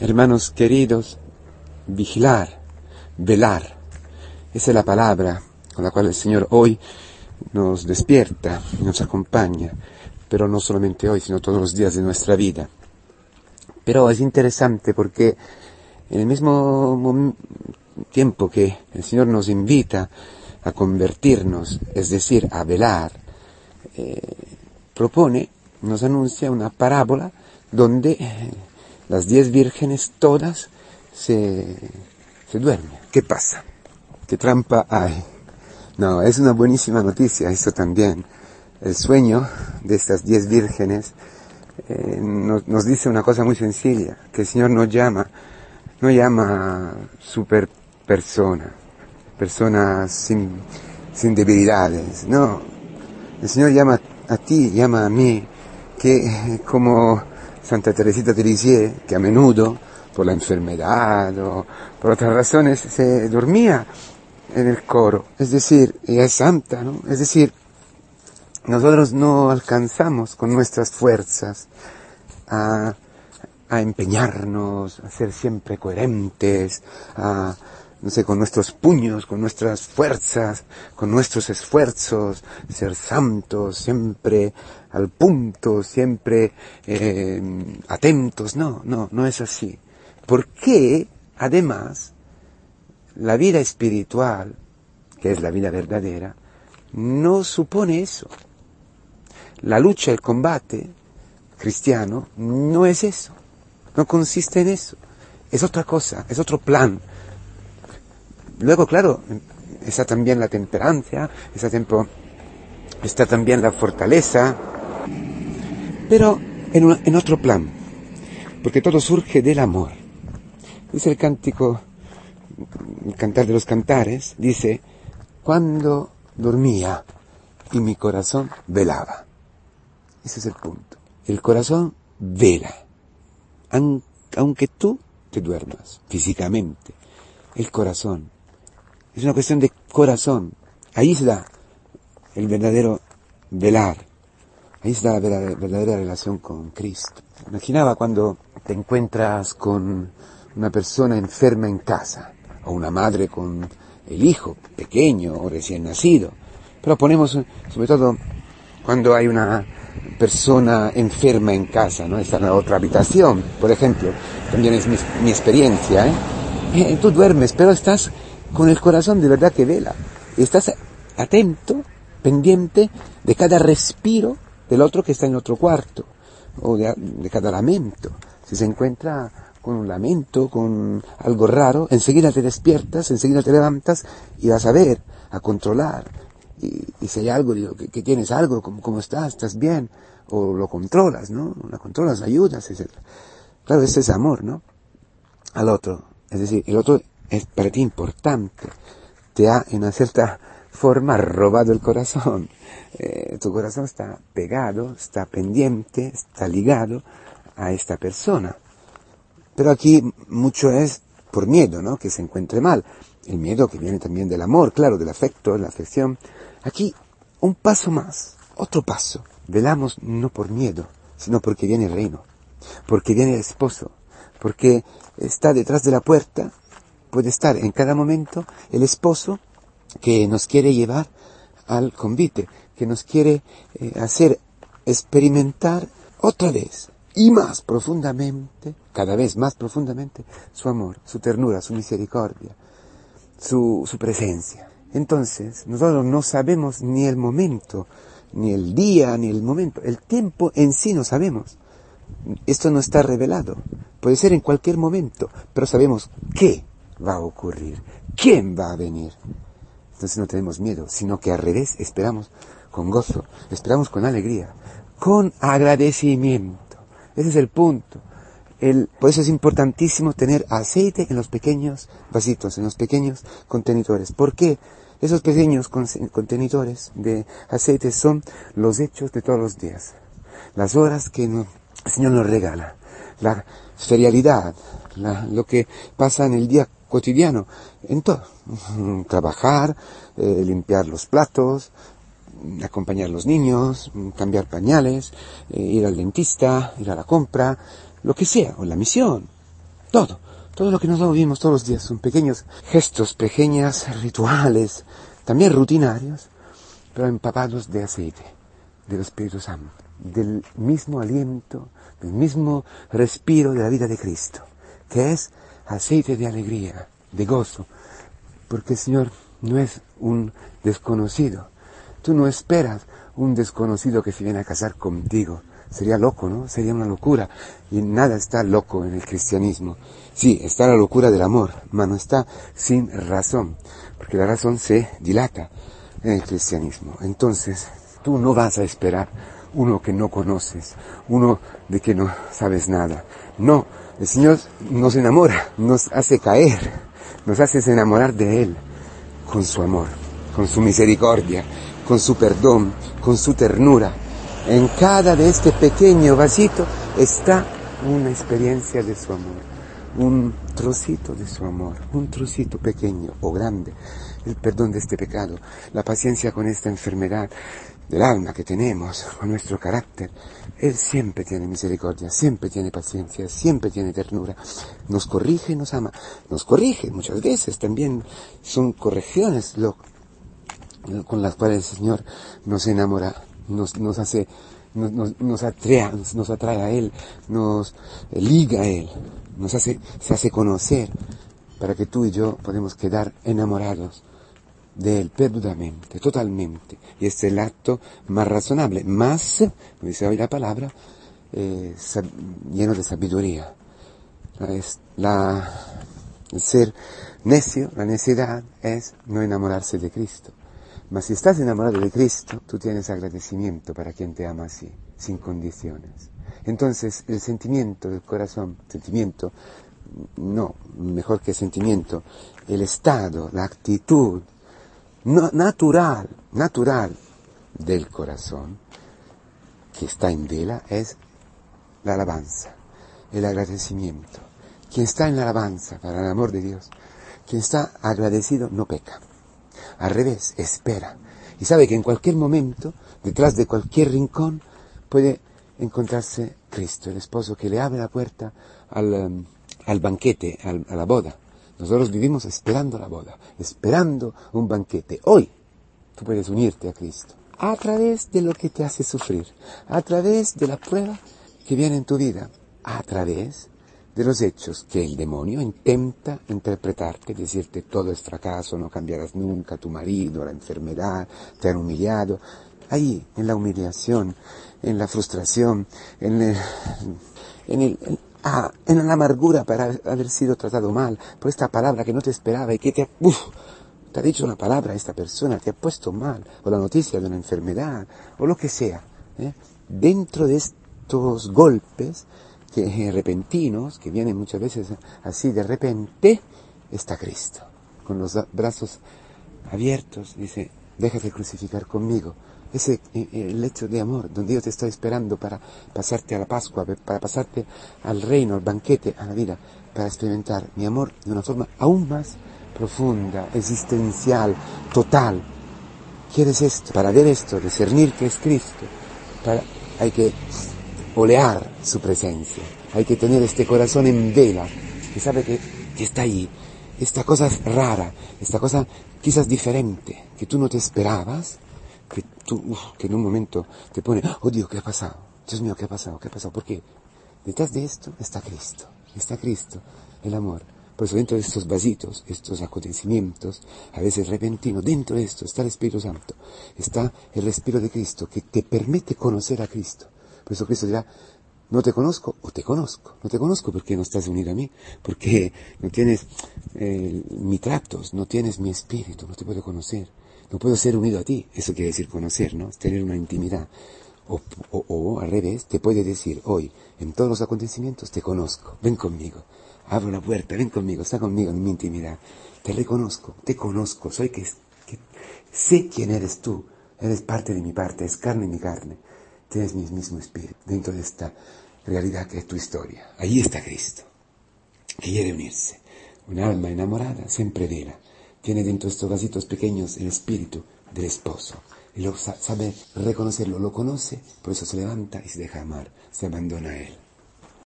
Hermanos queridos, vigilar, velar. Esa es la palabra con la cual el Señor hoy nos despierta y nos acompaña, pero no solamente hoy, sino todos los días de nuestra vida. Pero es interesante porque en el mismo tiempo que el Señor nos invita a convertirnos, es decir, a velar, eh, propone, nos anuncia una parábola donde las diez vírgenes todas se, se duermen. ¿Qué pasa? ¿Qué trampa hay? No, es una buenísima noticia, eso también. El sueño de estas diez vírgenes eh, nos, nos, dice una cosa muy sencilla, que el Señor nos llama, no llama super persona, personas sin, sin debilidades, no. El Señor llama a ti, llama a mí, que como Santa Teresita de Lisieux, que a menudo, por la enfermedad o por otras razones, se dormía en el coro. Es decir, ella es santa, ¿no? Es decir, nosotros no alcanzamos con nuestras fuerzas a, a empeñarnos, a ser siempre coherentes, a no sé, con nuestros puños, con nuestras fuerzas, con nuestros esfuerzos, ser santos, siempre al punto, siempre eh, atentos. No, no, no es así. Porque, además, la vida espiritual, que es la vida verdadera, no supone eso. La lucha, el combate cristiano no es eso. No consiste en eso. Es otra cosa, es otro plan, Luego, claro, está también la temperancia, está, está también la fortaleza, pero en, en otro plan, porque todo surge del amor. Dice el cántico, el cantar de los cantares, dice, cuando dormía y mi corazón velaba. Ese es el punto. El corazón vela, aunque tú te duermas físicamente. El corazón es una cuestión de corazón. Ahí está el verdadero velar. Ahí está la verdadera relación con Cristo. Imaginaba cuando te encuentras con una persona enferma en casa, o una madre con el hijo pequeño o recién nacido. Pero ponemos, sobre todo, cuando hay una persona enferma en casa, ¿no? Está en otra habitación, por ejemplo. También es mi, experiencia, ¿eh? ¿eh? Tú duermes, pero estás con el corazón de verdad que vela. Estás atento, pendiente de cada respiro del otro que está en otro cuarto, o de, cada lamento. Si se encuentra con un lamento, con algo raro, enseguida te despiertas, enseguida te levantas y vas a ver, a controlar. Y, si hay algo, digo, que, tienes algo, ¿cómo, ¿cómo, estás? ¿Estás bien? O lo controlas, ¿no? Lo controlas, ayudas, etc. Claro, ese es amor, ¿no? Al otro. Es decir, el otro es para ti importante, te ha en una cierta forma robado el corazón. Eh, tu corazón está pegado, está pendiente, está ligado a esta persona. Pero aquí mucho es por miedo, ¿no? Que se encuentre mal. El miedo que viene también del amor, claro, del afecto, de la afección. Aquí un paso más, otro paso. Velamos no por miedo, sino porque viene el reino, porque viene el esposo, porque está detrás de la puerta puede estar en cada momento el esposo que nos quiere llevar al convite, que nos quiere eh, hacer experimentar otra vez y más profundamente, cada vez más profundamente, su amor, su ternura, su misericordia, su, su presencia. Entonces, nosotros no sabemos ni el momento, ni el día, ni el momento. El tiempo en sí no sabemos. Esto no está revelado. Puede ser en cualquier momento, pero sabemos qué va a ocurrir, quién va a venir. Entonces no tenemos miedo, sino que al revés esperamos con gozo, esperamos con alegría, con agradecimiento. Ese es el punto. El, por eso es importantísimo tener aceite en los pequeños vasitos, en los pequeños contenedores. ¿Por qué? Esos pequeños contenedores de aceite son los hechos de todos los días. Las horas que el Señor nos regala. La ferialidad, lo que pasa en el día cotidiano, en todo. Trabajar, eh, limpiar los platos, acompañar a los niños, cambiar pañales, eh, ir al dentista, ir a la compra, lo que sea, o la misión. Todo, todo lo que nosotros vivimos todos los días son pequeños gestos, pequeñas rituales, también rutinarios, pero empapados de aceite, del Espíritu Santo, del mismo aliento, del mismo respiro de la vida de Cristo, que es aceite de alegría, de gozo, porque el Señor no es un desconocido. Tú no esperas un desconocido que se viene a casar contigo. Sería loco, ¿no? Sería una locura. Y nada está loco en el cristianismo. Sí, está la locura del amor, pero no está sin razón, porque la razón se dilata en el cristianismo. Entonces, tú no vas a esperar uno que no conoces, uno de que no sabes nada. No, el Señor nos enamora, nos hace caer, nos hace enamorar de Él con su amor, con su misericordia, con su perdón, con su ternura. En cada de este pequeño vasito está una experiencia de su amor, un trocito de su amor, un trocito pequeño o grande, el perdón de este pecado, la paciencia con esta enfermedad del alma que tenemos, con nuestro carácter. Él siempre tiene misericordia, siempre tiene paciencia, siempre tiene ternura. Nos corrige, nos ama, nos corrige muchas veces también. Son correcciones lo, con las cuales el Señor nos enamora, nos, nos hace, nos, nos, atrae, nos atrae a Él, nos liga a Él, nos hace, se hace conocer para que tú y yo podemos quedar enamorados de Él perdudamente, totalmente. Y es el acto más razonable, más, como dice hoy la palabra, eh, lleno de sabiduría. La, el ser necio, la necedad es no enamorarse de Cristo. Mas si estás enamorado de Cristo, tú tienes agradecimiento para quien te ama así, sin condiciones. Entonces, el sentimiento del corazón, sentimiento, no, mejor que sentimiento, el estado, la actitud natural, natural del corazón, que está en vela, es la alabanza, el agradecimiento. Quien está en la alabanza para el amor de Dios, quien está agradecido no peca. Al revés, espera. Y sabe que en cualquier momento, detrás de cualquier rincón, puede encontrarse Cristo, el esposo que le abre la puerta al, um, al banquete, a la boda. Nosotros vivimos esperando la boda, esperando un banquete. Hoy tú puedes unirte a Cristo a través de lo que te hace sufrir, a través de la prueba que viene en tu vida, a través de los hechos que el demonio intenta interpretarte, decirte todo es fracaso, no cambiarás nunca, tu marido, la enfermedad, te han humillado. Ahí, en la humillación, en la frustración, en el, en el, ah, en la amargura para haber sido tratado mal, por esta palabra que no te esperaba y que te, uf, te ha dicho una palabra a esta persona, te ha puesto mal, o la noticia de una enfermedad, o lo que sea. ¿eh? Dentro de estos golpes, que, repentinos, que vienen muchas veces así de repente, está Cristo, con los brazos abiertos, dice, déjate crucificar conmigo. Ese eh, eh, el hecho de amor, donde yo te estoy esperando para pasarte a la Pascua, para pasarte al reino, al banquete, a la vida, para experimentar mi amor de una forma aún más profunda, existencial, total. ¿Quieres esto? Para ver esto, discernir que es Cristo, para, hay que olear su presencia. Hay que tener este corazón en vela, que sabe que, está ahí. Esta cosa rara, esta cosa quizás diferente, que tú no te esperabas, que tú, que en un momento te pone, oh Dios, ¿qué ha pasado? Dios mío, ¿qué ha pasado? ¿Qué ha pasado? ¿Por qué? Detrás de esto está Cristo, está Cristo, el amor. Por eso dentro de estos vasitos, estos acontecimientos, a veces repentinos, dentro de esto está el Espíritu Santo, está el respiro de Cristo que te permite conocer a Cristo. Por eso Cristo dirá, no te conozco o te conozco. No te conozco porque no estás unido a mí, porque no tienes eh, mi tratos, no tienes mi espíritu, no te puedo conocer. No puedo ser unido a ti. Eso quiere decir conocer, ¿no? Tener una intimidad. O, o, o, al revés, te puede decir hoy, en todos los acontecimientos, te conozco, ven conmigo, abro la puerta, ven conmigo, está conmigo en mi intimidad, te reconozco, te conozco, soy que, que sé quién eres tú, eres parte de mi parte, es carne mi carne tienes mi mismo espíritu dentro de esta realidad que es tu historia. Ahí está Cristo, que quiere unirse. Un alma enamorada siempre vela. Tiene dentro de estos vasitos pequeños el espíritu del esposo. Y lo sabe reconocerlo, lo conoce, por eso se levanta y se deja amar, se abandona a él.